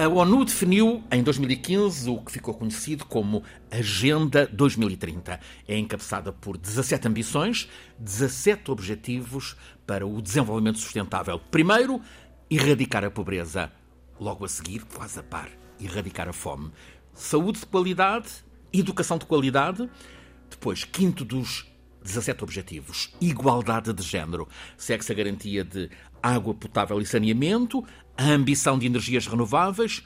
A ONU definiu em 2015 o que ficou conhecido como Agenda 2030. É encabeçada por 17 ambições, 17 objetivos para o desenvolvimento sustentável. Primeiro, erradicar a pobreza. Logo a seguir, quase a par, erradicar a fome. Saúde de qualidade, educação de qualidade. Depois, quinto dos 17 objetivos, igualdade de género. Segue-se a garantia de água potável e saneamento, a ambição de energias renováveis.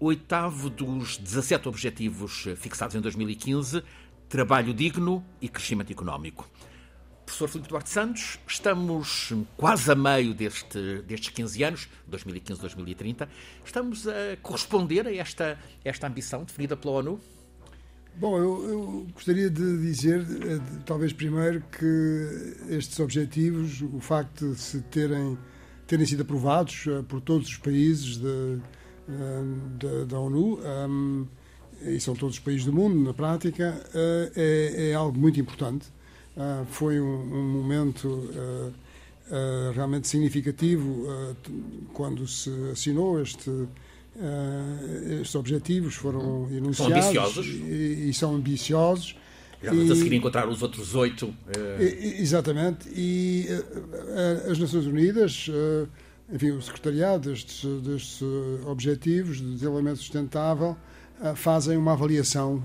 Oitavo dos 17 objetivos fixados em 2015, trabalho digno e crescimento económico. Professor Filipe Duarte Santos, estamos quase a meio deste, destes 15 anos, 2015-2030. Estamos a corresponder a esta, esta ambição definida pela ONU? Bom, eu, eu, gostaria de dizer, eh, talvez primeiro, que estes objetivos, o facto de se terem, terem sido aprovados eh, por todos os países de, eh, da ONU, um, e são todos os países do mundo, na prática, é, é, algo muito importante. Foi um, um momento realmente significativo quando se assinou este Uh, estes objetivos foram enunciados. São ambiciosos. E, e são ambiciosos. Já vamos a seguir encontrar os outros oito. Uh... Exatamente. E uh, as Nações Unidas, enfim, o secretariado destes, destes objetivos de desenvolvimento sustentável fazem uma avaliação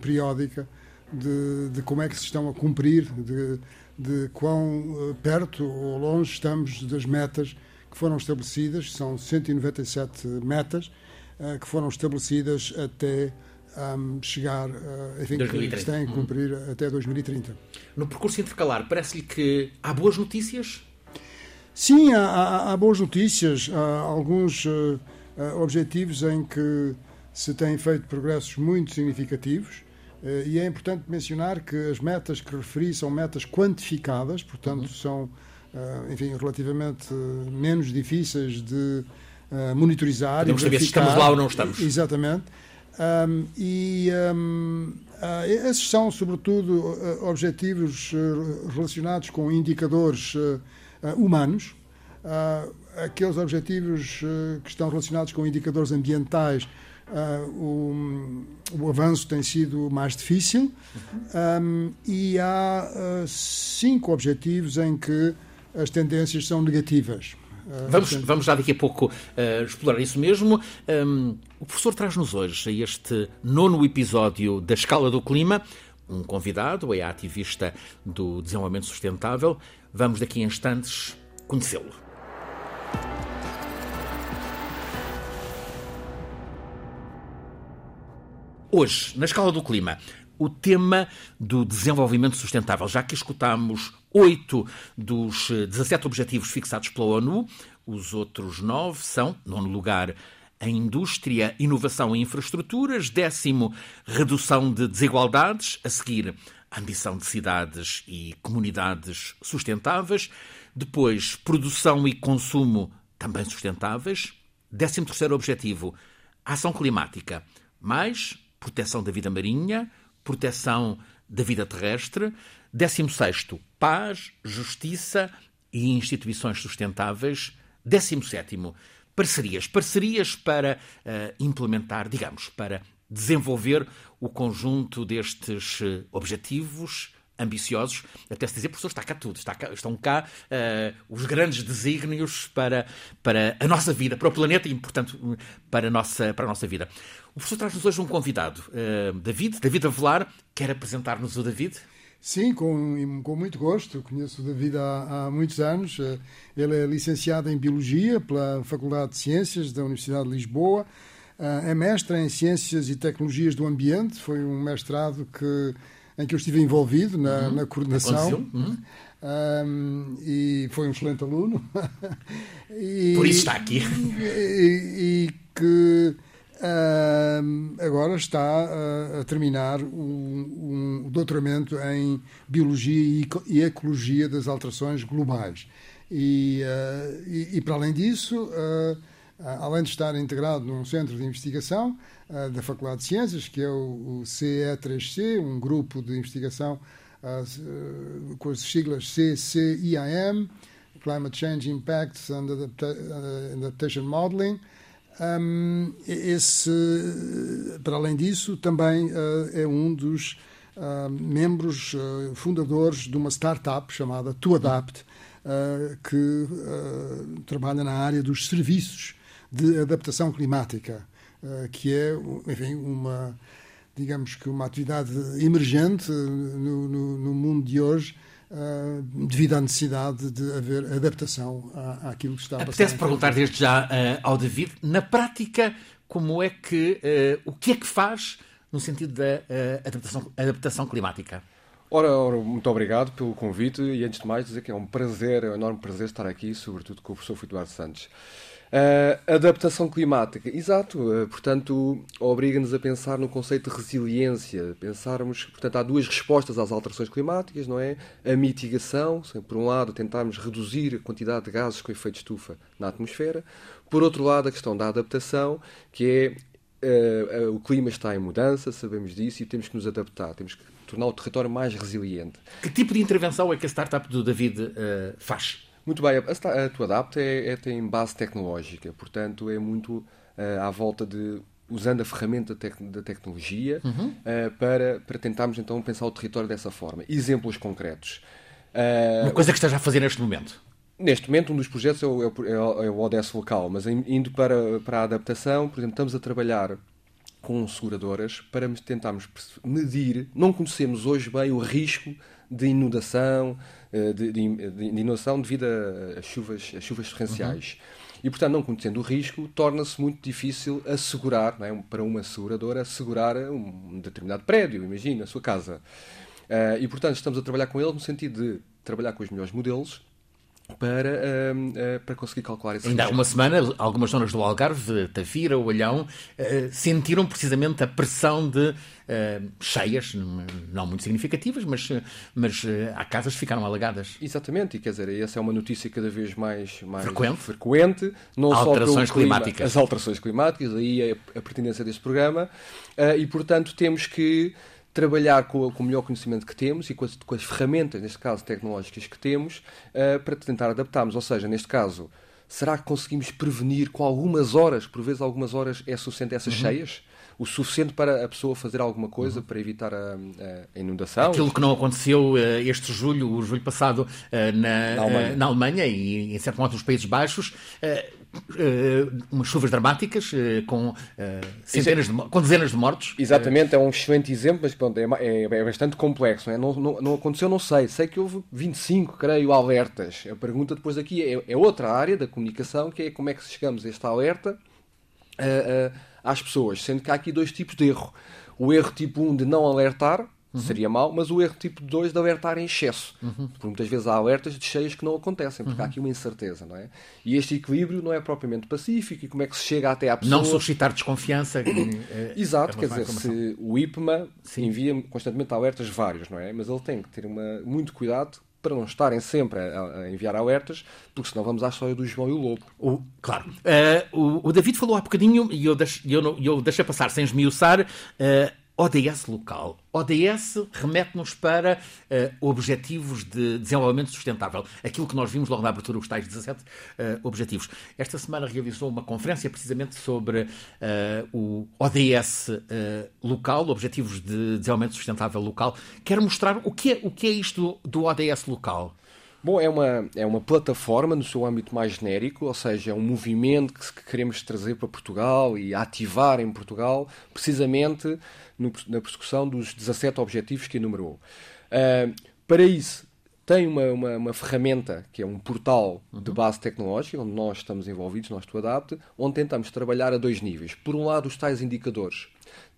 periódica de, de, como é que se estão a cumprir, de, de quão perto ou longe estamos das metas que foram estabelecidas, são 197 metas uh, que foram estabelecidas até um, chegar, uh, enfim, 2030. que se têm que cumprir uhum. até 2030. No percurso intercalar, parece-lhe que há boas notícias? Sim, há, há, há boas notícias. Há alguns uh, objetivos em que se têm feito progressos muito significativos. E é importante mencionar que as metas que referi são metas quantificadas, portanto, uhum. são enfim, relativamente menos difíceis de uh, monitorizar. Podemos saber se estamos lá ou não estamos. Exatamente. Um, e um, uh, ah, esses são, sobretudo, objetivos relacionados com indicadores humanos. aqueles objetivos que estão relacionados com indicadores ambientais Uh, o, o, avanço tem sido mais difícil um, e há uh, cinco objetivos em que as tendências são negativas. Vamos, vamos já daqui a pouco uh, explorar isso mesmo. Um, o professor traz-nos hoje a este nono episódio da Escala do Clima um convidado, é a ativista do desenvolvimento sustentável. Vamos daqui a instantes conhecê-lo. Hoje, na Escala do Clima, o tema do desenvolvimento sustentável, já que escutamos oito dos 17 objetivos fixados pela ONU, os outros nove são, nono lugar, a indústria, inovação e infraestruturas, décimo, redução de desigualdades, a seguir, a ambição de cidades e comunidades sustentáveis, depois, produção e consumo também sustentáveis, décimo terceiro objetivo, ação climática, mais proteção da vida marinha, proteção da vida terrestre. 16. Paz, justiça e instituições sustentáveis. 17. Parcerias. Parcerias para uh, implementar, digamos, para desenvolver o conjunto destes uh, objetivos ambiciosos, até se dizer, professor, está cá tudo, está cá, estão cá uh, os grandes desígnios para, para a nossa vida, para o planeta e, portanto, para a nossa, para a nossa vida. O professor traz-nos hoje um convidado, uh, David, David Avelar, quer apresentar-nos o David? Sim, com, com muito gosto. Conheço o David há, há muitos anos. Eh, ele é licenciado em Biologia pela Faculdade de Ciências da Universidade de Lisboa. É mestre em Ciências e Tecnologias do Ambiente. Foi um mestrado que em que eu estive envolvido na, uhum. na coordenação. Uhum. Um, e foi um excelente aluno. e, Por isso está aqui. E, e que agora está a, a terminar um, um, doutoramento em Biologia e Ecologia das Alterações Globais. E, uh, e, e para além disso, uh, além de estar integrado num centro de investigação, uh, da Faculdade de Ciências, que é o, o CE3C, um grupo de investigação uh, com as siglas CCIAM, Climate Change Impacts and Adaptation Modeling, Um, esse, para além disso, também uh, é um dos uh, membros uh, fundadores de uma startup chamada ToAdapt, que trabalha na área dos serviços de adaptação climática, que é, enfim, uma digamos que uma atividade emergente no, no, no mundo de hoje Uh, devido à necessidade de haver adaptação à, àquilo que está a passar. Apetece perguntar desde já uh, ao David, na prática, como é que, uh, o que é que faz no sentido da adaptação, adaptação climática? Ora, ora, muito obrigado pelo convite e antes de mais dizer que é um prazer, é um enorme prazer estar aqui, sobretudo com o professor Eduardo Santos. Uh, adaptação climática, exato, uh, portanto, obriga-nos a pensar no conceito de resiliência. Pensarmos, portanto, há duas respostas às alterações climáticas, não é? A mitigação, por um lado, tentarmos reduzir a quantidade de gases com efeito estufa na atmosfera, por outro lado, a questão da adaptação, que é uh, o clima está em mudança, sabemos disso, e temos que nos adaptar, temos que tornar o território mais resiliente. Que tipo de intervenção é que a startup do David faz? Muito bem, a, a tua adapt é, é, tem base tecnológica, portanto é muito uh, à volta de usando a ferramenta tec da tecnologia uhum. uh, para, para tentarmos então pensar o território dessa forma. Exemplos concretos. Uh, Uma coisa que esteja a fazer neste momento. Neste momento, um dos projetos é o, é o, é o ODS local, mas indo para, para a adaptação, por exemplo, estamos a trabalhar com seguradoras para tentarmos medir, não conhecemos hoje bem o risco de inundação, de, de, de inundação devido a, chuvas, chuvas torrenciais. Uhum. E, portanto, não conhecendo o risco, torna-se muito difícil assegurar, é? para uma seguradora, assegurar um determinado prédio, imagina, a sua casa. Uh, e, portanto, estamos a trabalhar com eles no sentido de trabalhar com os melhores modelos para, uh, uh, para conseguir calcular esse Ainda há uma semana, algumas zonas do Algarve, Tafira, Olhão, uh, sentiram precisamente a pressão de cheias, não muito significativas, mas, mas há casas que ficaram alagadas. Exatamente, e quer dizer, essa é uma notícia cada vez mais, mais frequente. frequente não alterações só clima, climáticas. As alterações climáticas, aí é a pertinência deste programa, e portanto temos que trabalhar com, com, o melhor conhecimento que temos e com as, com as ferramentas, neste caso tecnológicas que temos, uh, para tentar adaptarmos. Ou seja, neste caso, será que conseguimos prevenir com algumas horas, por vezes algumas horas é suficiente essas uhum. cheias? O suficiente para a pessoa fazer alguma coisa uhum. para evitar a, a, inundação? Aquilo que não aconteceu uh, este julho, o julho passado, uh, na, na, Alemanha. na, Alemanha. e em certo modo nos Países Baixos, Uh, umas chuvas dramáticas uh, com, uh, centenas de, com dezenas de mortos. Exatamente, é um excelente exemplo, mas pronto, é, é, é bastante complexo. Não, é? não, não, não, aconteceu, não sei. Sei que houve 25, creio, alertas. A pergunta depois aqui é, é outra área da comunicação, que é como é que chegamos a este alerta às pessoas, sendo que há aqui dois tipos de erro. O erro tipo 1 de não alertar, Uhum. Seria mau, mas o erro tipo 2 de alertar em excesso. Uhum. Porque muitas vezes há alertas de cheias que não acontecem, porque uhum. há aqui uma incerteza, não é? E este equilíbrio não é propriamente pacífico e como é que se chega até à pessoa. Não suscitar desconfiança. é, Exato, é quer dizer, se o IPMA Sim. envia constantemente alertas vários, não é? Mas ele tem que ter uma, muito cuidado para não estarem sempre a, a, enviar alertas, porque senão vamos à história do João e o Lobo. O, claro. Uh, o, o, David falou há bocadinho, e eu, deixo, eu, eu deixei passar sem esmiuçar, uh, ODS local. ODS remete-nos para uh, objetivos de desenvolvimento sustentável. Aquilo que nós vimos logo na abertura, os tais 17 uh, objetivos. Esta semana realizou uma conferência precisamente sobre uh, o ODS local, Objetivos de Desenvolvimento Sustentável Local. Quero mostrar o que é, o que é isto do, do ODS local. Bom, é uma, é uma plataforma no seu âmbito mais genérico, ou seja, é um movimento que queremos trazer para Portugal e ativar em Portugal, precisamente no, na persecução dos 17 objetivos que enumerou. Uh, para isso, tem uma, uma, uma, ferramenta que é um portal de uhum. base tecnológica, onde nós estamos envolvidos, nós do Adapt, onde tentamos trabalhar a dois níveis. Por um lado, os tais indicadores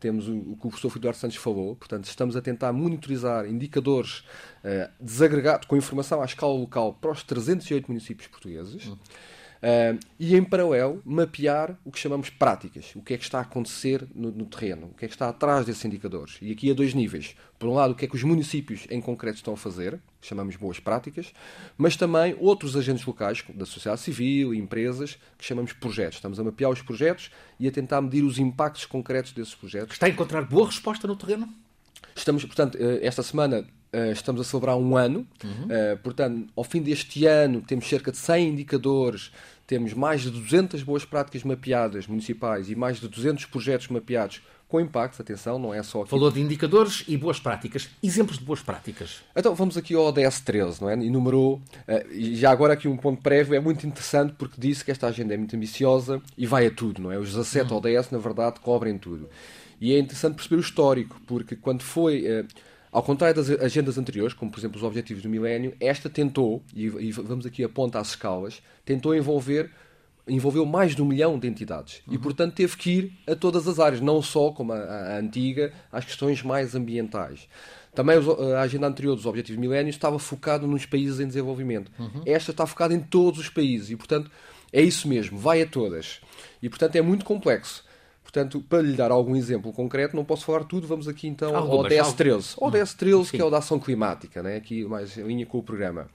temos o, o que o professor Eduardo Santos falou, portanto, estamos a tentar monitorizar indicadores uh, desagregados com informação à escala local para os 308 municípios portugueses. Uhum. Uh, e, em paralelo, mapear o que chamamos práticas, o que é que está a acontecer no, no, terreno, o que é que está atrás desses indicadores. E aqui há dois níveis. Por um lado, o que é que os municípios em concreto estão a fazer, que chamamos boas práticas, mas também outros agentes locais, da sociedade civil, empresas, que chamamos projetos. Estamos a mapear os projetos e a tentar medir os impactos concretos desses projetos. Está a encontrar boa resposta no terreno? Estamos, portanto, eh, esta semana uh, estamos a celebrar um ano, uhum. uh, portanto, ao fim deste ano temos cerca de 100 indicadores, temos mais de 200 boas práticas mapeadas municipais e mais de 200 projetos mapeados com impactos, atenção, não é só aqui. Falou de indicadores e boas práticas. Exemplos de boas práticas. Então vamos aqui ao ODS 13, não é? Enumerou, uh, e já agora aqui um ponto prévio, é muito interessante porque disse que esta agenda é muito ambiciosa e vai a tudo, não é? Os 17 hum. ODS, na verdade, cobrem tudo. E é interessante perceber o histórico, porque quando foi. Uh, ao contrário das agendas anteriores, como por exemplo os Objetivos do Milénio, esta tentou, e, e vamos aqui apontar as escalas, tentou envolver envolveu mais de um milhão de entidades uhum. e, portanto, teve que ir a todas as áreas, não só como a, a antiga, às questões mais ambientais. Também a agenda anterior dos Objetivos Milénios estava focada nos países em desenvolvimento. Uhum. Esta está focada em todos os países e, portanto, é isso mesmo, vai a todas. E, portanto, é muito complexo. Portanto, para lhe dar algum exemplo concreto, não posso falar tudo, vamos aqui então Algumas, ao DS13. Ao DS13, que é o da ação climática, né? aqui mais em linha com o programa.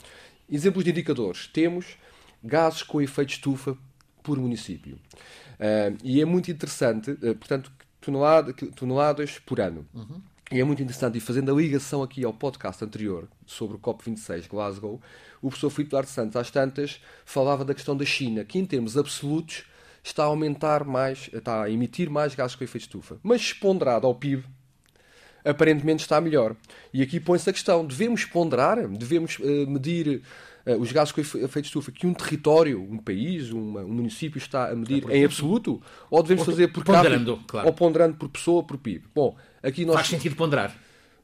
Exemplos de indicadores. Temos gases com efeito estufa por município. Uh, e é muito interessante, uh, portanto, tonelada, toneladas por ano. Uhum. E é muito interessante, e fazendo a ligação aqui ao podcast anterior sobre o COP26 Glasgow, o professor Filipe Duarte Santos, às tantas, falava da questão da China, que em termos absolutos está a aumentar mais, está a emitir mais gases com efeito de estufa. Mas ponderado ao PIB, aparentemente está melhor. E aqui põe-se a questão: devemos ponderar, devemos uh, medir uh, os gases com efeito de estufa que um território, um país, uma, um município está a medir é em absoluto? Ou devemos fazer por ponderando, claro. ou ponderando por pessoa, por PIB? Bom, aqui nós... Faz sentido ponderar.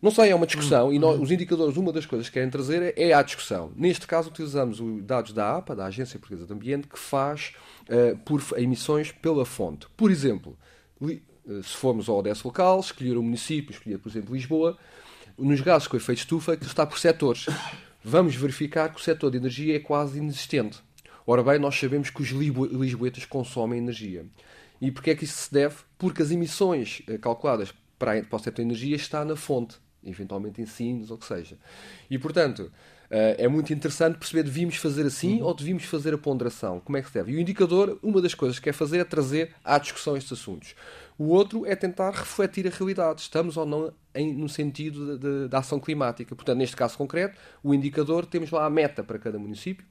Não sei, é uma discussão e nós, os indicadores, uma das coisas que querem trazer é, é a discussão. Neste caso, utilizamos os dados da APA, da Agência Portuguesa do Ambiente, que faz uh, por emissões pela fonte. Por exemplo, se formos ao ODS local, escolher o município, escolher, por exemplo, Lisboa, nos gases com efeito estufa, que está por setores vamos verificar que o setor de energia é quase inexistente. Ora bem, nós sabemos que os lisboetas consomem energia. E porquê é que isso se deve? Porque as emissões eh, calculadas para, o setor de energia está na fonte, eventualmente em sinos ou o que seja. E, portanto, eh, é muito interessante perceber devíamos fazer assim uhum. ou devíamos fazer a ponderação. Como é que se deve? E o indicador, uma das coisas que quer fazer é trazer à discussão estes assuntos. O outro é tentar refletir a realidade. Estamos ou não em, no sentido da ação climática. Portanto, neste caso concreto, o indicador, temos lá a meta para cada município.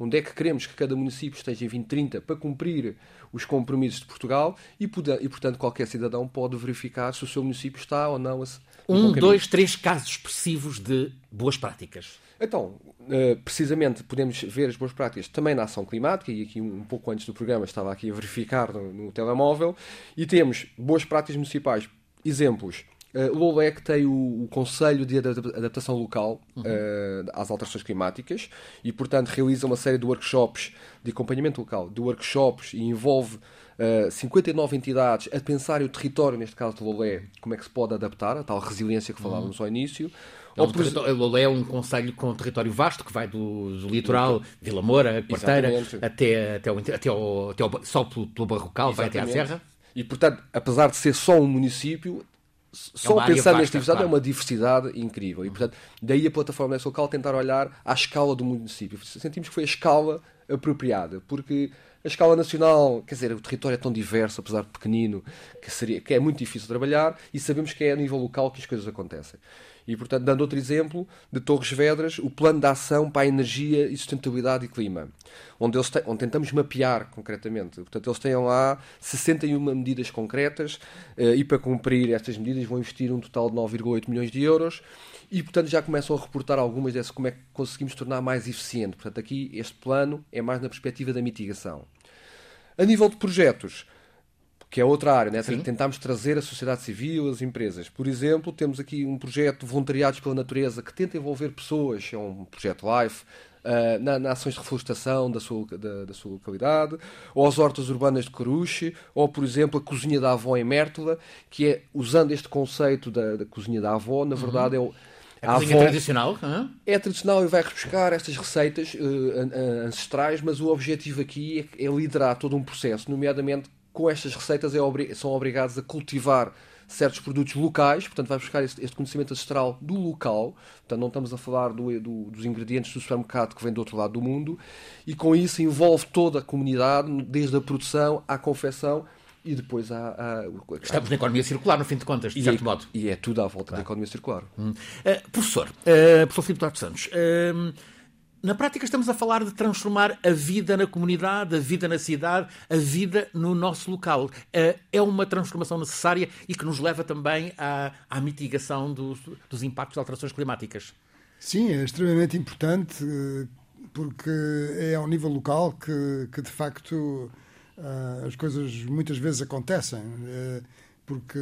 Onde é que queremos que cada município esteja em 2030 para cumprir os compromissos de Portugal e, e, portanto, qualquer cidadão pode verificar se o seu município está ou não a, Um, dois, três casos expressivos de boas práticas. Então, eh, precisamente podemos ver as boas práticas também na ação climática, e aqui um pouco antes do programa estava aqui a verificar no, no telemóvel, e temos boas práticas municipais. Exemplos. Uh, LOLEC tem o, o, Conselho de Adaptação Local uhum. uh, às Alterações Climáticas e, portanto, realiza uma série de workshops de acompanhamento local, de workshops e envolve uh, 59 entidades a pensar o território, neste caso de Lolé, como é que se pode adaptar, a tal resiliência que falávamos uhum. ao início. É um, por... é um conselho com um território vasto que vai do, do litoral, Vila Moura, Quarteira, até, até, o, até, o, até o, só pelo, pelo Barrocal, vai até à Serra. E, portanto, apesar de ser só um município, só é pensar nesta diversidade claro. é uma diversidade incrível. E, portanto, daí a plataforma dessa local tentar olhar à escala do município. Sentimos que foi a escala apropriada, porque a escala nacional, quer dizer, o território é tão diverso, apesar de pequenino, que, seria, que é muito difícil trabalhar, e sabemos que é a nível local que as coisas acontecem. E, portanto, dando outro exemplo, de Torres Vedras, o plano de ação para a energia e sustentabilidade e clima, onde, eles onde tentamos mapear concretamente. Portanto, eles têm lá 61 medidas concretas eh, e para cumprir estas medidas vão investir um total de 9,8 milhões de euros e, portanto, já começam a reportar algumas dessas como é que conseguimos tornar mais eficiente. Portanto, aqui este plano é mais na perspectiva da mitigação. A nível de projetos, que é outra área, né? tentamos trazer a sociedade civil, as empresas. Por exemplo, temos aqui um projeto Voluntariados pela Natureza que tenta envolver pessoas, é um projeto LIFE, uh, na, na, ações de reflorestação da sua, da, da, sua localidade, ou as hortas urbanas de Coruche, ou, por exemplo, a cozinha da avó em Mértola, que é, usando este conceito da, da cozinha da avó, na verdade uhum. é o a, a cozinha avó tradicional? É tradicional e vai buscar estas receitas uh, ancestrais, mas o objetivo aqui é, é liderar todo um processo, nomeadamente com estas receitas é obri são obrigados a cultivar certos produtos locais, portanto vai buscar este, este, conhecimento ancestral do local, portanto não estamos a falar do, do, dos ingredientes do supermercado que vem do outro lado do mundo, e com isso envolve toda a comunidade, desde a produção à confecção, E depois há. há... Estamos na economia circular, no fim de contas, de e certo é, modo. E é tudo à volta claro. da economia circular. Hum. Uh, professor, uh, professor Filipe Duarte Santos, uh, na prática estamos a falar de transformar a vida na comunidade, a vida na cidade, a vida no nosso local. É uma transformação necessária e que nos leva também à, à mitigação dos, dos impactos das alterações climáticas. Sim, é extremamente importante porque é ao nível local que, que de facto as coisas muitas vezes acontecem porque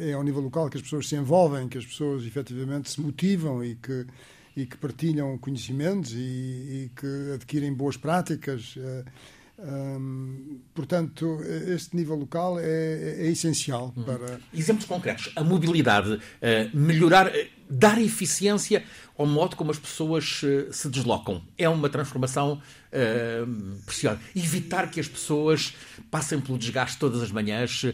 é ao nível local que as pessoas se envolvem, que as pessoas efetivamente se motivam e que e que partilham conhecimentos e, e que adquirem boas práticas. Um, eh, portanto, este nível local é, é essencial uhum. para. Exemplos concretos: a mobilidade, uh, melhorar, uh, dar eficiência ao modo como as pessoas uh, se deslocam. É uma transformação preciosa. Evitar que as pessoas passem pelo desgaste todas as manhãs,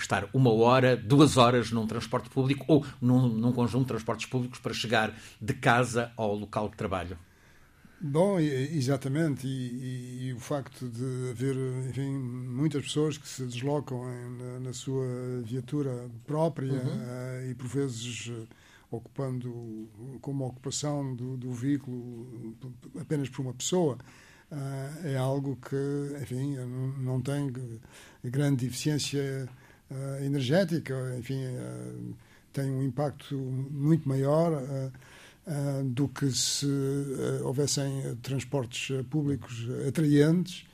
estar uma hora, duas horas num transporte público ou num, num conjunto de transportes públicos para chegar de casa ao local de trabalho. Bom, exatamente, e, e, e, o facto de haver enfim, muitas pessoas que se deslocam em, na, na, sua viatura própria uhum. uh, e por vezes uh, ocupando como ocupação do, do, veículo apenas por uma pessoa, uh, é algo que, enfim, não, não tem grande eficiência energética, enfim, tem um impacto muito maior uh, do que se uh, houvessem transportes ah, públicos atraentes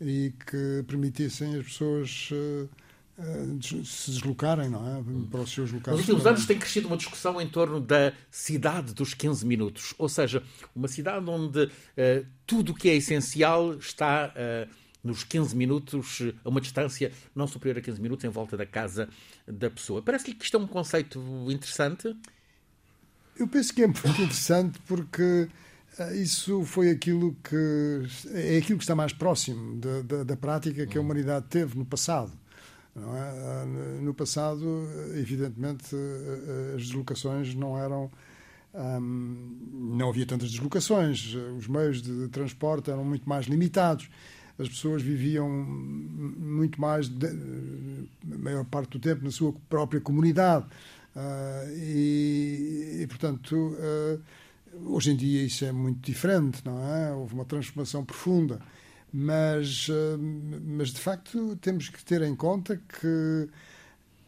e que permitissem as pessoas se deslocarem não é? para os seus locais. Nos últimos anos tem crescido uma discussão em torno da cidade dos 15 minutos, ou seja, uma cidade onde uh, tudo o que é essencial está uh, nos 15 minutos, a uma distância não superior a 15 minutos, em volta da casa da pessoa. Parece-lhe que isto é um conceito interessante? Eu penso que é muito interessante porque eh, isso foi aquilo que é aquilo que está mais próximo da, da, da prática que a humanidade teve no passado. É? Eh, no passado, evidentemente, eh, as deslocações não eram. não havia tantas deslocações, os meios de transporte eram muito mais limitados, as pessoas viviam muito mais, a maior parte do tempo, na sua própria comunidade. Uh, e, e, portanto, uh, hoje em dia isso é muito diferente, não é? Houve uma transformação profunda. Mas, uh, mas de facto, temos que ter em conta que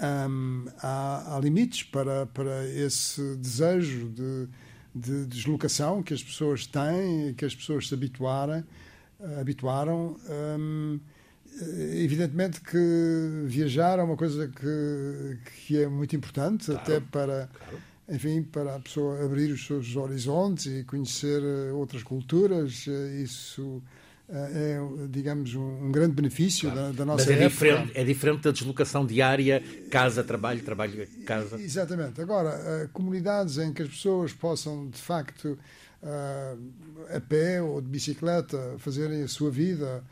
um, há, há, limites para, para esse desejo de, de deslocação que as pessoas têm, que as pessoas se habituaram. Eh, evidentemente que viajar é uma coisa que, que é muito importante, claro, até para, claro. enfim, para a pessoa abrir os seus horizontes e conhecer eh, outras culturas. Eh, isso é, digamos, um, grande benefício claro. da, da, nossa Mas é época. Diferente, é diferente da deslocação diária, casa, trabalho, trabalho, casa. Exatamente. Agora, comunidades em que as pessoas possam, de facto, a pé ou de bicicleta, fazerem a sua vida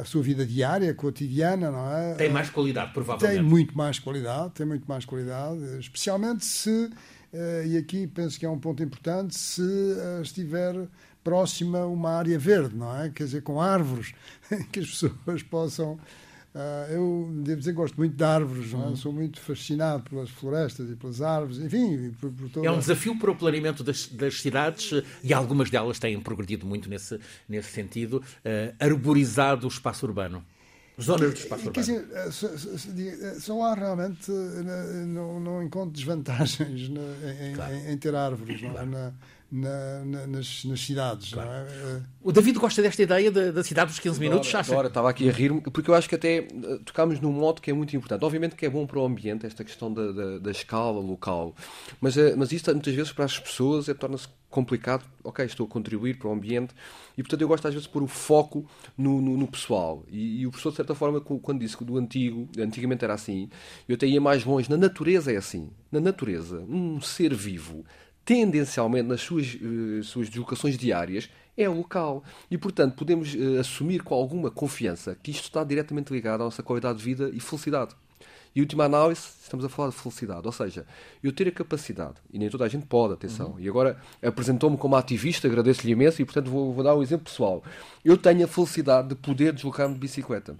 a sua vida diária, cotidiana, não é? Tem mais qualidade, provavelmente. Tem muito mais qualidade, tem muito mais qualidade, especialmente se, eh, e aqui penso que é um ponto importante, se eh, estiver próxima uma área verde, não é? Quer dizer, com árvores, que as pessoas possam Uh, eu devo dizer que gosto muito de árvores, é? uhum. sou muito fascinado pelas florestas e pelas árvores, enfim. Por, por toda... É um desafio para o planeamento das, das, cidades e algumas delas têm progredido muito nesse, nesse sentido, uh, arborizado o espaço urbano. Zonas do espaço Quer urbano. Dizer, só lá realmente não, não encontro desvantagens em, claro. em, em, ter árvores. É? na, na, na, nas, nas, cidades. Claro. É? O David gosta desta ideia da, da cidade dos 15 minutos, acha? Agora, estava aqui a rir porque eu acho que até eh, tocámos num modo que é muito importante. Obviamente que é bom para o ambiente, esta questão da, da, da escala local, mas, eh, mas isso muitas vezes para as pessoas é, torna-se complicado. Ok, estou a contribuir para o ambiente e, portanto, eu gosto às vezes de pôr o foco no, no, no pessoal. E, e, o professor, de certa forma, quando disse que do antigo, antigamente era assim, eu até ia mais longe. Na natureza é assim. Na natureza, um ser vivo tendencialmente nas suas, uh, suas deslocações diárias, é local. E, portanto, podemos uh, assumir com alguma confiança que isto está diretamente ligado à nossa qualidade de vida e felicidade. E, última análise, estamos a falar de felicidade. Ou seja, eu ter a capacidade, e nem toda a gente pode, atenção, uhum. e agora apresentou-me como ativista, agradeço-lhe imenso, e, portanto, vou, vou dar um exemplo pessoal. Eu tenho a felicidade de poder deslocar-me de bicicleta.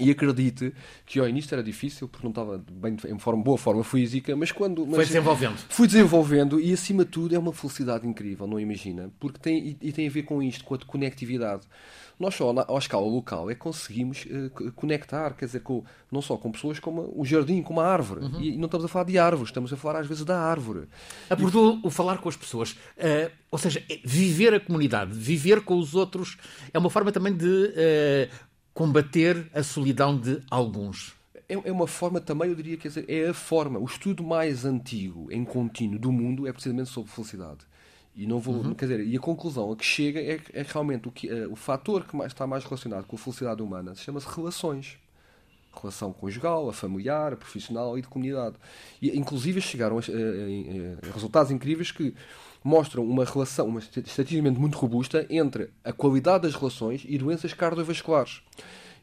E acredite que ao início era difícil, porque não estava bem em forma, boa forma física, mas quando. Mas Foi desenvolvendo. Fui desenvolvendo e, acima de tudo, é uma felicidade incrível, não imagina? Porque tem, e, tem a ver com isto, com a conectividade. Nós só, na, à escala local, é que conseguimos uh, conectar, quer dizer, com, não só com pessoas, como o jardim, como a árvore. Uhum. E, não estamos a falar de árvores, estamos a falar às vezes da árvore. Abordou e... o falar com as pessoas. Uh, ou seja, é viver a comunidade, viver com os outros, é uma forma também de uh, combater a solidão de alguns. É, é uma forma também, eu diria, quer dizer, é a forma. O estudo mais antigo em contínuo do mundo é precisamente sobre felicidade. E não vou, uhum. quer dizer, e a conclusão a que chega é, é realmente o, que, uh, o fator que mais, está mais relacionado com a felicidade humana chama-se relações. Relação conjugal, a familiar, a profissional e de comunidade. E, inclusive, chegaram a, a, a, a resultados incríveis que mostram uma relação, uma estatisticamente muito robusta entre a qualidade das relações e doenças cardiovasculares.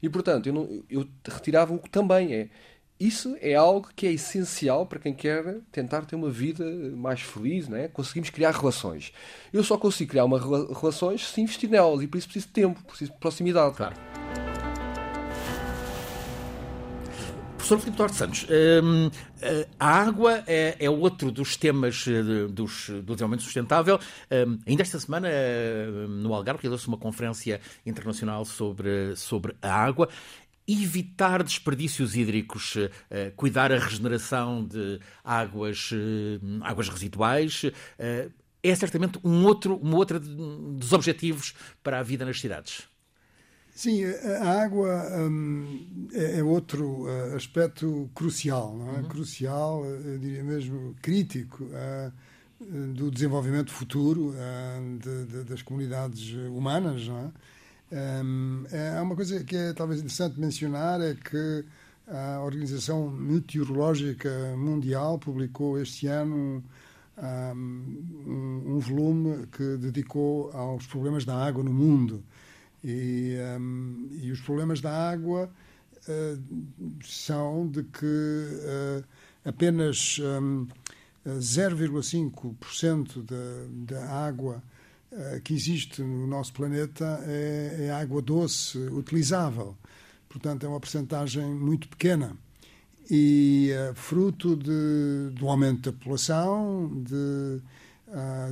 E, portanto, eu, não, eu retirava o que também é. Isso é algo que é essencial para quem quer tentar ter uma vida mais feliz, não é? Conseguimos criar relações. Eu só consigo criar uma relações se investir nelas e por isso preciso de tempo, preciso de proximidade. Claro. Professor Filipe Duarte Santos, hum, a água é, é, outro dos temas eh, dos, do desenvolvimento sustentável. Hum, ainda esta semana, hum, no Algarve, realizou-se uma conferência internacional sobre, sobre a água evitar desperdícios hídricos, cuidar a regeneração de águas, águas residuais, é certamente um outro, um outro dos objetivos para a vida nas cidades. Sim, a água hum, é, é, outro uh, aspecto crucial, não é? Uhum. Crucial, uh, eu diria mesmo crítico, uh, do desenvolvimento futuro de, de, das comunidades humanas, não é? Um, é uma coisa que é talvez interessante mencionar é que a Organização Meteorológica Mundial publicou este ano um, um volume que dedicou aos problemas da água no mundo. E, um, e os problemas da água uh, são de que uh, apenas um, 0,5% da, água uh, que existe no nosso planeta é, é água doce utilizável. Portanto, é uma percentagem muito pequena e fruto de, do aumento da população, de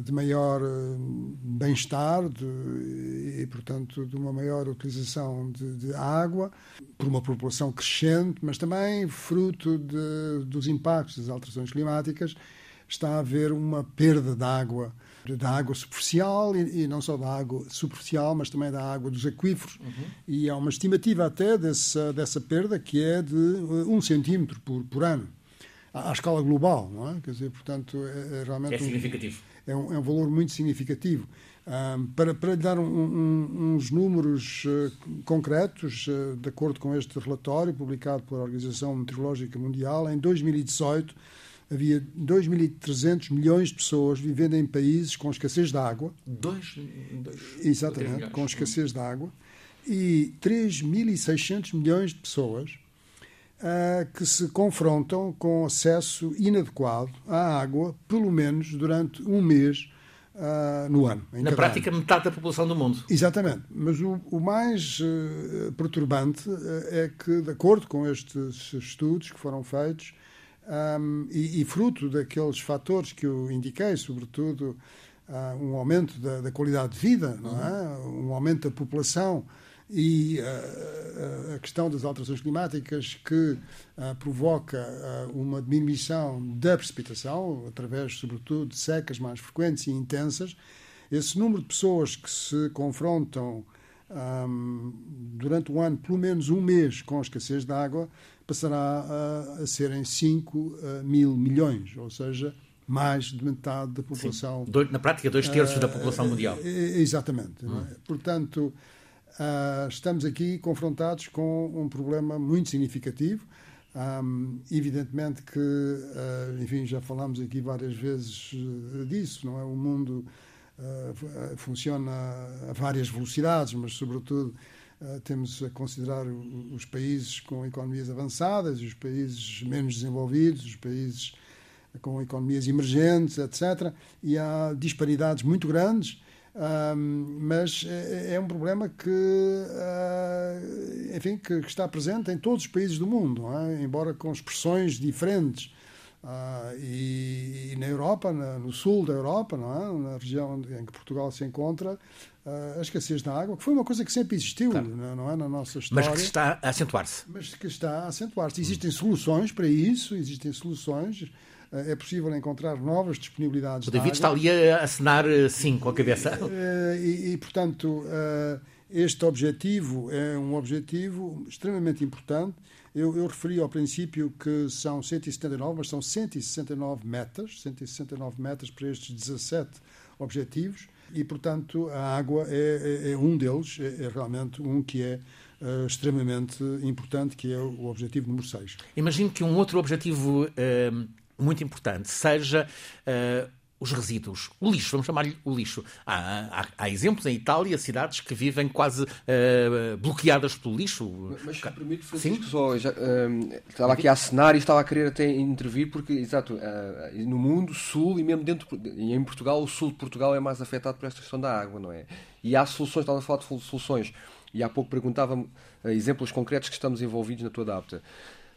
de maior ah, bem-estar e, portanto, de uma maior utilização de, de, água por uma população crescente, mas também fruto de, dos impactos das alterações climáticas, está a haver uma perda de água, da água superficial e, e, não só da água superficial, mas também da água dos aquíferos. Uhum. E há uma estimativa até dessa, dessa perda que é de um centímetro por, por ano à, escala global, não é? Quer dizer, portanto, é, é realmente. É significativo. Um, é, um, é um valor muito significativo. Um, para, para lhe dar um, um, uns números uh, concretos, uh, de acordo com este relatório publicado pela Organização Meteorológica Mundial, em 2018 havia 2.300 milhões de pessoas vivendo em países com escassez de água. Dois, dois Exatamente, com escassez de água. E 3.600 milhões de pessoas que se confrontam com acesso inadequado à água, pelo menos durante um mês uh, no ano. Na prática, ano. metade da população do mundo. Exatamente. Mas o, o mais uh, perturbante é que, de acordo com estes estudos que foram feitos, um, e, e, fruto daqueles fatores que eu indiquei, sobretudo um aumento da, da, qualidade de vida, é? Uhum. um aumento da população e uh, a questão das alterações climáticas que uh, provoca uh, uma diminuição da precipitação, através, sobretudo, de secas mais frequentes e intensas, esse número de pessoas que se confrontam um, durante o ano, pelo menos um mês, com escassez de água, passará a, a serem 5 mil milhões, ou seja, mais de metade da população. Sim. Na prática, dois terços da população mundial. Exatamente. Hum. É? Portanto, uh, estamos aqui confrontados com um problema muito significativo. Um, evidentemente que, uh, enfim, já falámos aqui várias vezes uh, disso, não é? O mundo uh, funciona a várias velocidades, mas, sobretudo, temos a considerar os países com economias avançadas, os países menos desenvolvidos, os países com economias emergentes, etc. E há disparidades muito grandes mas é, é, um problema que, uh, enfim, que, que, está presente em todos os países do mundo, é? embora com expressões diferentes. Uh, e, e, na Europa, na, no sul da Europa, não é? na região em que Portugal se encontra, uh, a escassez da água, que foi uma coisa que sempre existiu claro. não é? na nossa história. Mas que está a acentuar-se. Mas que está a acentuar-se. Existem soluções para isso, existem soluções é possível encontrar novas disponibilidades. O David está ali a assinar eh, sim com a cabeça. Eh, e, e, portanto, este objetivo é um objetivo extremamente importante. Eu, eu, referi ao princípio que são 179, mas são 169 metas, 169 metas para estes 17 objetivos, e, portanto, a água é, é, é um deles, é, é, realmente um que é uh, extremamente importante, que é o objetivo número 6. Imagino que um outro objetivo uh, muito importante seja uh, os resíduos, o lixo, vamos chamar-lhe o lixo. Há, há, há, exemplos em Itália, cidades que vivem quase uh, bloqueadas pelo lixo. Mas, mas permite, Francisco, Sim? só, já, uh, estava aqui a assinar e estava a querer até intervir, porque, exato, uh, no mundo, sul e mesmo dentro, e em Portugal, o sul de Portugal é mais afetado por esta questão da água, não é? E há soluções, estava a falar de soluções, e há pouco perguntava-me exemplos concretos que estamos envolvidos na tua adapta.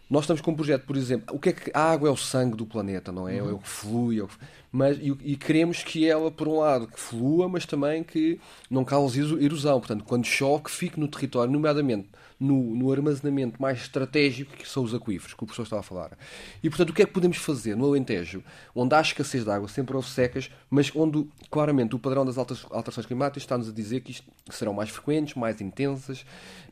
Nós estamos com um projeto, por exemplo, o que é que a água é o sangue do planeta, não é? Uhum. É o que flui, é o que... Mas, e, e, queremos que ela, por um lado, que flua, mas também que não cause erosão. Portanto, quando chove, que fique no território, nomeadamente no, no, armazenamento mais estratégico, que são os aquíferos, que o professor estava a falar. E, portanto, o que é que podemos fazer no Alentejo, onde há escassez de água, sempre houve secas, mas onde, claramente, o padrão das alterações climáticas está-nos a dizer que isto serão mais frequentes, mais intensas.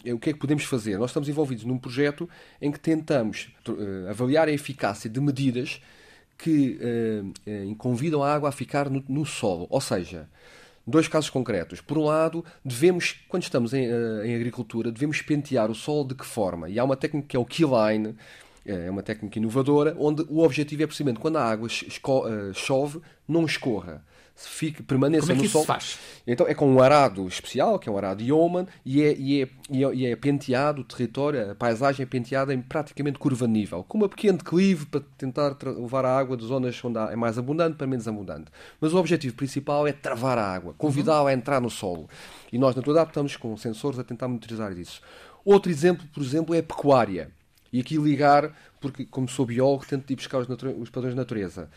É, o que é que podemos fazer? Nós estamos envolvidos num projeto em que tentamos uh, avaliar a eficácia de medidas que uh, uh, convidam a água a ficar no, no solo. Ou seja, dois casos concretos. Por um lado, devemos, quando estamos em, eh, em, agricultura, devemos pentear o solo de que forma? E há uma técnica que é o keyline, é uma técnica inovadora, onde o objetivo é precisamente quando a água eh, chove, não escorra fique, permaneça Como é que no isso sol. faz? Então é com um arado especial, que é um arado Yeoman, e é, e, é, e é penteado o território, a paisagem é penteada em praticamente curva nível, com uma pequena declive para tentar levar a água de zonas onde é mais abundante para menos abundante. Mas o objetivo principal é travar a água, convidá-la a entrar no solo. E nós, na tua estamos com sensores a tentar monitorizar isso. Outro exemplo, por exemplo, é a pecuária. E aqui ligar, porque como sou biólogo, tento ir buscar os, os padrões de natureza.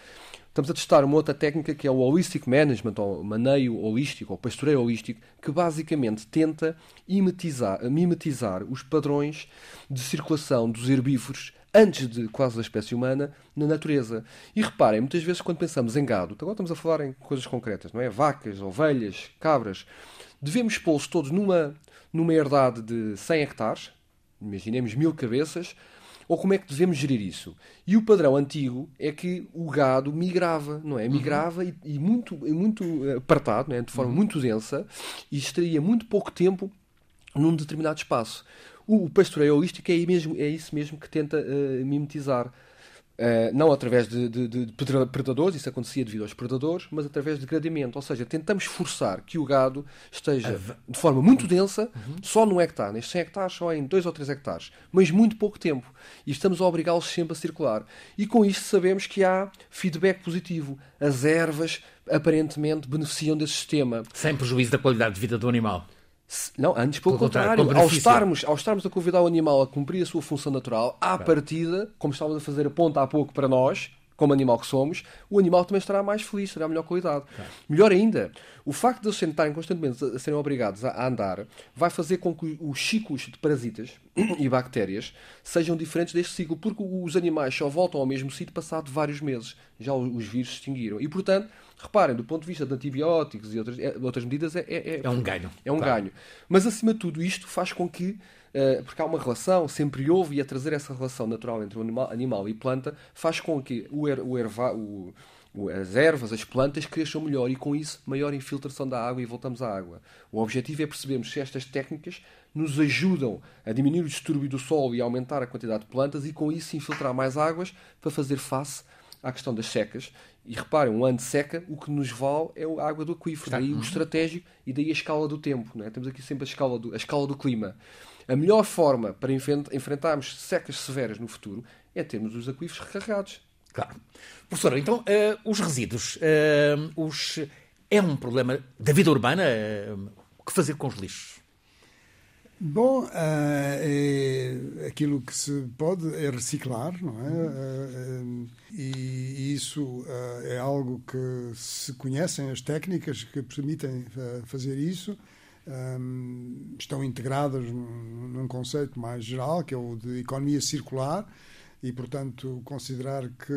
Estamos a testar uma outra técnica que é o Holistic Management, ou maneio holístico, ou pastoreio holístico, que basicamente tenta mimetizar, mimetizar os padrões de circulação dos herbívoros antes de quase a espécie humana na natureza. E reparem, muitas vezes quando pensamos em gado, agora estamos a falar em coisas concretas, não é? Vacas, ovelhas, cabras, devemos pô-los todos numa, numa herdade de 100 hectares, imaginemos mil cabeças, ou como é que devemos gerir isso? E o padrão antigo é que o gado migrava, não é? Uhum. Migrava uhum. e, e, muito, muito eh, apartado, é? de forma uhum. muito densa, e estaria muito pouco tempo num determinado espaço. O pastoreio holístico é, mesmo, é isso mesmo que tenta uh, mimetizar. Uh, não através de, de, de, predadores, isso acontecia devido aos predadores, mas através de gradeamento. Ou seja, tentamos forçar que o gado esteja de forma muito densa, uhum. só num hectare, nestes 100 hectares, só em 2 ou 3 hectares, mas muito pouco tempo. E estamos a obrigá-los sempre a circular. E com isto sabemos que há feedback positivo. As ervas aparentemente beneficiam desse sistema. Sem prejuízo da qualidade de vida do animal. Não, antes pelo, pelo contrário. contrário ao, estarmos, ao estarmos a convidar o animal a cumprir a sua função natural, à partida, como estávamos a fazer a ponta há pouco para nós, como animal que somos, o animal também estará mais feliz, terá melhor qualidade. Claro. Melhor ainda, o facto de eles sentarem constantemente a serem obrigados a andar vai fazer com que os ciclos de parasitas e bactérias sejam diferentes deste ciclo, porque os animais só voltam ao mesmo sítio passado vários meses. Já os vírus se extinguiram. E, portanto, reparem, do ponto de vista de antibióticos e outras, é, outras medidas, é, é, é um ganho. É um claro. ganho. Mas, acima de tudo, isto faz com que Uh, porque há uma relação, sempre houve, e a trazer essa relação natural entre o animal, animal e planta faz com que o, er, o, erva, o, o, as ervas, as plantas cresçam melhor e com isso maior infiltração da água e voltamos à água. O objetivo é percebermos se estas técnicas nos ajudam a diminuir o distúrbio do solo e aumentar a quantidade de plantas e com isso infiltrar mais águas para fazer face à questão das secas. E reparem, um ano de seca, o que nos vale é a água do aquífero, daí o estratégico e daí a escala do tempo. É? Temos aqui sempre a escala do, a escala do clima. A melhor forma para enfrentarmos secas severas no futuro é termos os aquíferos recarregados. Claro. Professor, então, uh, os resíduos, uh, os É um problema da vida urbana? O que fazer com os lixos? Bom, uh, é, aquilo que se pode é reciclar, não é? Uh, e isso uh, é algo que se conhecem as técnicas que permitem fazer isso. Estão integradas num, conceito mais geral, que é o de economia circular, e, portanto, considerar que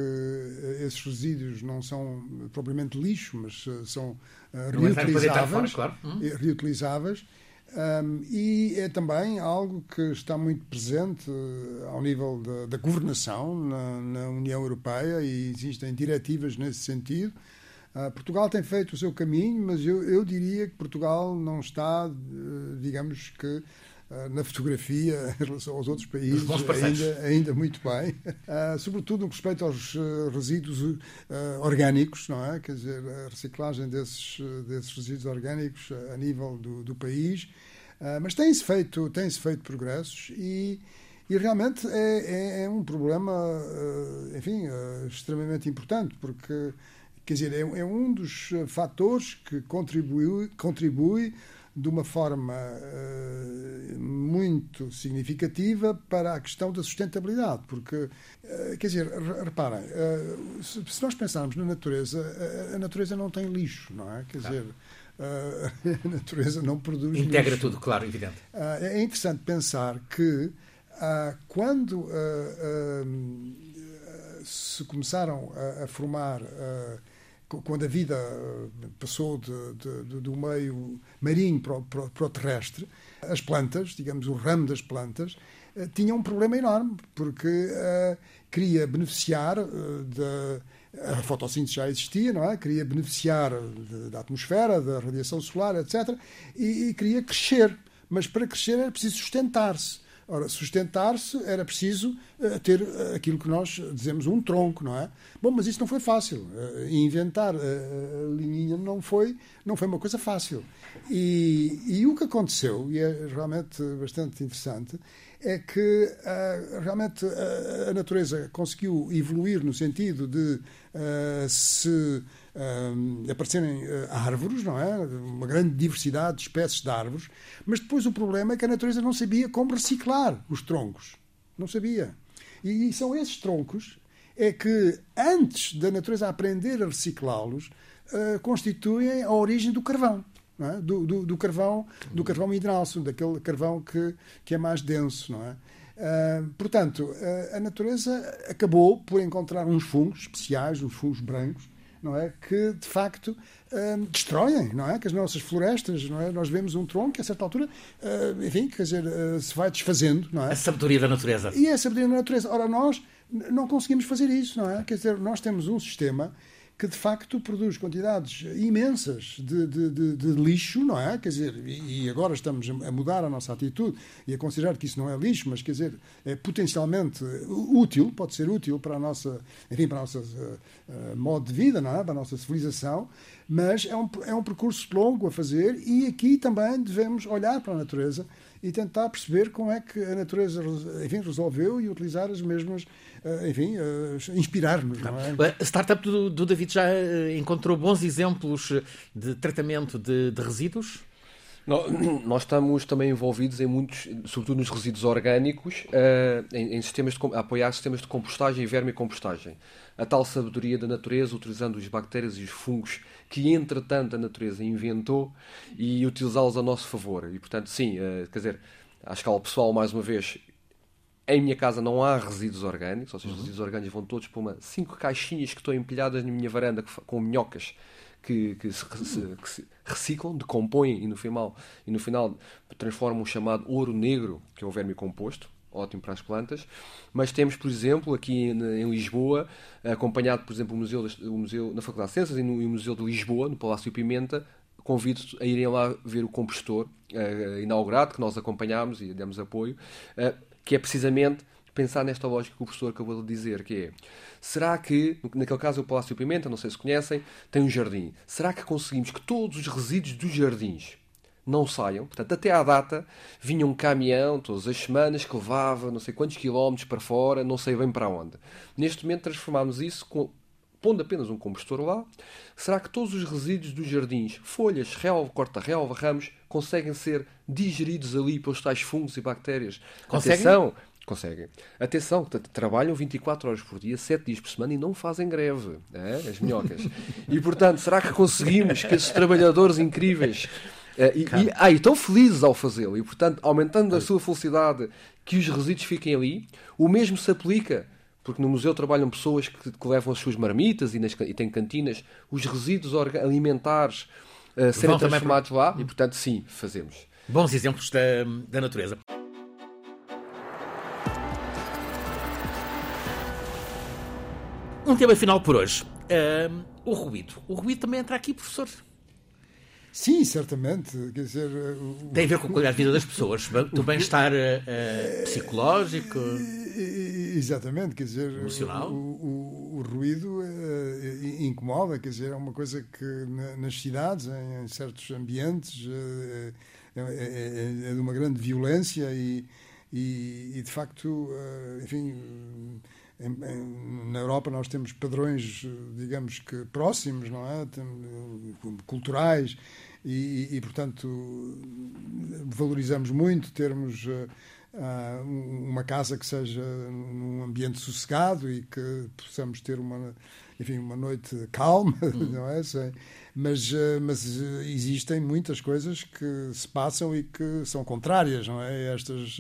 esses resíduos não são propriamente lixo, mas são reutilizáveis. Fora, claro. hum. reutilizáveis um, e é também algo que está muito presente uh, ao nível da, da governação na, na, União Europeia e existem diretivas nesse sentido. Uh, Portugal tem feito o seu caminho, mas eu, eu diria que Portugal não está, uh, digamos que, na fotografia em relação aos outros países ainda, ainda muito bem, uh, sobretudo no que respeita aos uh, resíduos uh, orgânicos, não é? Quer dizer, a reciclagem desses, desses resíduos orgânicos a nível do, do país. mas tem-se feito, tem feito progressos e, e realmente é, é, é um problema, enfim, extremamente importante, porque, quer dizer, é, é um dos fatores que contribui, contribui de uma forma uh, muito significativa para a questão da sustentabilidade, porque, uh, quer dizer, reparem, uh, se, se, nós pensarmos na natureza, a, a, natureza não tem lixo, não é? Quer dizer, a natureza não produz Integra lixo. tudo, claro, evidente. é interessante pensar que quando se começaram a, a formar quando a vida eh, passou de, de, do meio marinho para o, para o, terrestre, as plantas, digamos, o ramo das plantas, eh, tinham um problema enorme, porque uh, queria beneficiar uh, da. A fotossíntese já existia, não é? Queria beneficiar de, da atmosfera, da radiação solar, etc. E, e queria crescer. Mas para crescer era preciso sustentar-se. Ora, sustentar-se era preciso uh, ter uh, aquilo que nós dizemos um tronco, não é? Bom, mas isso não foi fácil. Uh, inventar a linhinha não foi, não foi uma coisa fácil. E, e o que aconteceu, e é realmente bastante interessante, é que realmente a, a, natureza conseguiu evoluir no sentido de se uh, aparecerem árvores, não é? Uma grande diversidade de espécies de árvores, mas depois o problema é que a natureza não sabia como reciclar os troncos. Não sabia. E, são esses troncos é que, antes da natureza aprender a reciclá-los, constituem a origem do carvão. É? Do, do, do, carvão do carvão mineral, daquele carvão que, que é mais denso, não é? Uh, portanto, uh, a natureza acabou por encontrar uns fungos especiais, uns fungos brancos, não é? Que de facto uh, destroem, não é? Que as nossas florestas, não é? Nós vemos um tronco que a certa altura, enfim, quer dizer, se vai desfazendo, não é? A sabedoria da natureza. E é a sabedoria da natureza. Ora, nós não conseguimos fazer isso, não é? Quer dizer, nós temos um sistema que de facto produz quantidades imensas de, de, de, de, lixo, não é? Quer dizer, e agora estamos a mudar a nossa atitude e a considerar que isso não é lixo, mas quer dizer, é potencialmente útil, pode ser útil para a nossa, enfim, para a nossa uh, modo de vida, não é? Para a nossa civilização, mas é um, é um percurso longo a fazer e aqui também devemos olhar para a natureza e tentar perceber como é que a natureza enfim, resolveu e utilizar as mesmas, eh, enfim, uh, inspirar-nos. É? A startup do, do, David já eh, encontrou bons exemplos de tratamento de, de resíduos? Nós estamos também envolvidos em muitos, sobretudo nos resíduos orgânicos, em, em, sistemas de, a apoiar sistemas de compostagem e vermicompostagem. A tal sabedoria da natureza, utilizando as bactérias e os fungos que, entretanto, a natureza inventou e utilizá-los a nosso favor. E, portanto, sim, uh, quer dizer, à escala pessoal, mais uma vez, em minha casa não há resíduos orgânicos, ou seja, os uhum. resíduos orgânicos vão todos para uma cinco caixinhas que estão empilhadas na minha varanda com minhocas que, que, se, que, se, reciclam, decompõem e no final, e no final transformam o chamado ouro negro, que é o verme composto, ótimo para as plantas. Mas temos, por exemplo, aqui em Lisboa, acompanhado, por exemplo, o Museu, o museu na Faculdade de Ciências e no, Museu de Lisboa, no Palácio Pimenta, convido a irem lá ver o compostor uh, inaugurado, que nós acompanhámos e demos apoio, uh, que é precisamente pensar nesta lógica que o professor acabou de dizer, que é, será que, naquele caso o Palácio Pimenta, não sei se conhecem, tem um jardim. Será que conseguimos que todos os resíduos dos jardins não saiam? Portanto, até à data, vinha um caminhão todas as semanas que levava não sei quantos quilómetros para fora, não sei bem para onde. Neste momento transformámos isso com pondo apenas um compostor lá, será que todos os resíduos dos jardins, folhas, relva, corta-relva, ramos, conseguem ser digeridos ali pelos tais fungos e bactérias? Conseguem? Atenção, Conseguem. Atenção, trabalham 24 horas por dia, 7 dias por semana e não fazem greve, é? as minhocas. e, portanto, será que conseguimos que esses trabalhadores incríveis e, e, ah, e estão felizes ao fazê-lo. E, portanto, aumentando a sua felicidade, que os resíduos fiquem ali. O mesmo se aplica, porque no museu trabalham pessoas que, que levam as suas marmitas e, nas, e têm cantinas, os resíduos alimentares uh, serem transformados para... lá. E, portanto, sim, fazemos. Bons exemplos da, da natureza. Um tema final por hoje. Uh, o ruído. O ruído também entra aqui, professor. Sim, certamente. Quer dizer, o... Tem a ver com a qualidade de vida das pessoas, do bem-estar uh, psicológico. Exatamente, quer dizer, emocional. O, o, o ruído uh, incomoda, quer dizer, é uma coisa que nas cidades, em, em certos ambientes, uh, é, é, é, de uma grande violência e, e, e de facto, enfim em, em, na Europa nós temos padrões, digamos que próximos, não é? Culturais e, e portanto, valorizamos muito termos uh, uma casa que seja num ambiente sossegado e que possamos ter uma, enfim, uma noite calma, hum. não é? Sei. Mas, uh, mas existem muitas coisas que se passam e que são contrárias, não é? A estas,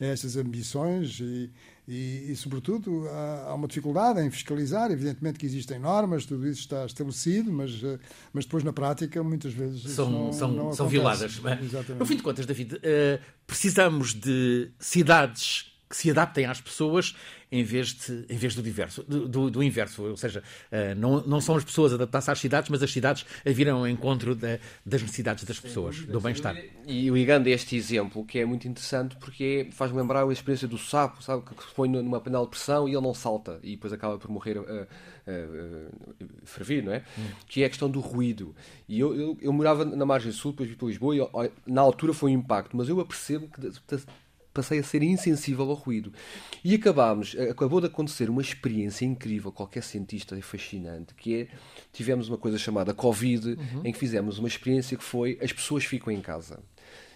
estas ambições e e, e, sobretudo, há, há, uma dificuldade em fiscalizar. Evidentemente que existem normas, tudo isso está estabelecido, mas, eh, mas depois, na prática, muitas vezes são, não, são, não são violadas. No fim de contas, David, uh, precisamos de cidades que se adaptem às pessoas em vez, de, em vez do, diverso, do, do inverso. Ou seja, uh, não, não são as pessoas a adaptar-se às cidades, mas as cidades a virem ao encontro da, das necessidades das pessoas, do bem-estar. E ligando este exemplo, que é muito interessante, porque faz-me lembrar a experiência do sapo, sabe, que se põe numa panela de pressão e ele não salta, e depois acaba por morrer. Uh, uh, ferver, não é? Hum. Que é a questão do ruído. E eu, eu, eu morava na margem sul, depois vi para Lisboa, e na altura foi um impacto, mas eu apercebo que passei a ser insensível ao ruído. E acabámos, acabou de acontecer uma experiência incrível, qualquer cientista é fascinante, que é, tivemos uma coisa chamada Covid, uhum. em que fizemos uma experiência que foi as pessoas ficam em casa.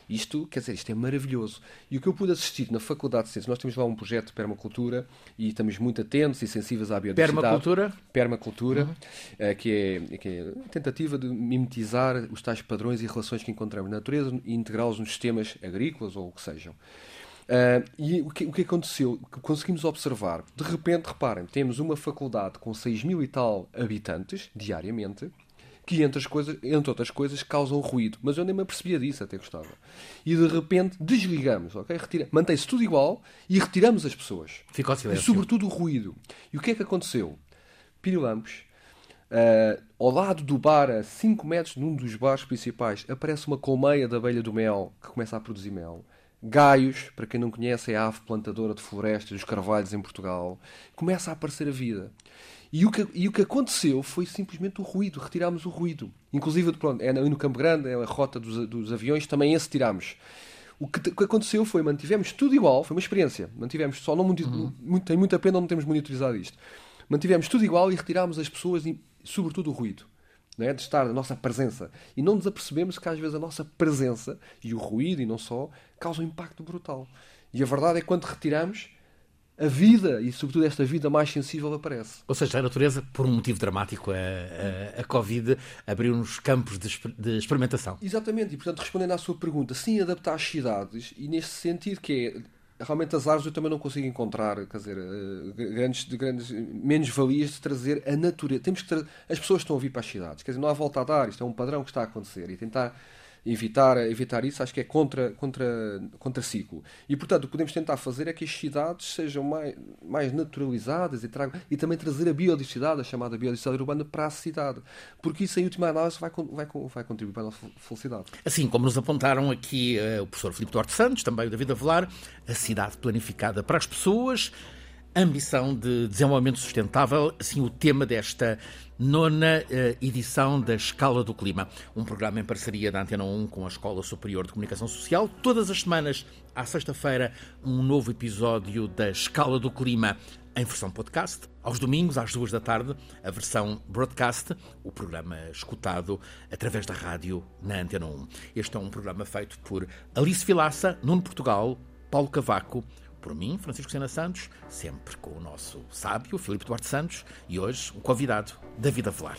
Isto, quer dizer, isto é maravilhoso. E o que eu pude assistir na Faculdade de Ciências, nós temos lá um projeto de permacultura e estamos muito atentos e sensíveis à biodiversidade. Permacultura? Permacultura, uhum. Eh, que, é, que é a tentativa de mimetizar os tais padrões e relações que encontramos na natureza e integrá-los nos sistemas agrícolas ou o que sejam. Uh, e o que, o que aconteceu? Que conseguimos observar, de repente, reparem, temos uma faculdade com 6 mil e tal habitantes diariamente, que entre, as coisas, entre outras coisas causam ruído. Mas eu nem me apercebia disso, até gostava. E de repente desligamos, ok? Mantém-se tudo igual e retiramos as pessoas. Ficou silêncio. E sobretudo o ruído. E o que é que aconteceu? Pirilampos, uh, ao lado do bar, a 5 metros num dos bares principais, aparece uma colmeia da abelha do mel que começa a produzir mel. Gaios, para quem não conhece, é a ave plantadora de florestas dos carvalhos em Portugal. Começa a aparecer a vida. E o que, e o que aconteceu foi simplesmente o ruído, retirámos o ruído. Inclusive, pronto, é no Campo Grande, é a rota dos, dos aviões, também esse tirámos. O que, que, aconteceu foi, mantivemos tudo igual, foi uma experiência. Mantivemos, só não uhum. muito, tem muita pena não termos monitorizado isto. Mantivemos tudo igual e retirámos as pessoas e, sobretudo, o ruído é? de estar a nossa presença. E não nos apercebemos que às vezes a nossa presença e o ruído e não só causam um impacto brutal. E a verdade é que quando retiramos, a vida e sobretudo esta vida mais sensível aparece. Ou seja, a natureza, por um motivo dramático, a, a, a Covid abriu-nos campos de, de, experimentação. Exatamente, e portanto, respondendo à sua pergunta, sim, adaptar às cidades, e neste sentido que é realmente as árvores eu também não consigo encontrar, quer dizer, uh, grandes, de grandes menos valias de trazer a natureza. Temos que as pessoas estão a vir para as cidades, quer dizer, não há volta a dar, isto é um padrão que está a acontecer e tentar evitar, evitar isso, acho que é contra, contra, contra ciclo. E, portanto, o que podemos tentar fazer é que as cidades sejam mais, mais naturalizadas e, tragam, e também trazer a biodiversidade, a chamada biodiversidade urbana, para a cidade. Porque isso, em última análise, vai, vai, vai contribuir para a nossa felicidade. Assim como nos apontaram aqui uh, o professor Filipe Duarte Santos, também o David Avelar, a cidade planificada para as pessoas, ambição de desenvolvimento sustentável, assim o tema desta nona uh, edição da Escala do Clima, um programa em parceria da Antena 1 com a Escola Superior de Comunicação Social. Todas as semanas, à sexta-feira, um novo episódio da Escala do Clima em versão podcast. Aos domingos, às duas da tarde, a versão broadcast, o programa escutado através da rádio na Antena 1. Este é um programa feito por Alice Vilaça, Nuno Portugal, Paulo Cavaco, por mim, Francisco Sena Santos, sempre com o nosso sábio, Filipe Duarte Santos, e hoje o convidado, David Avelar.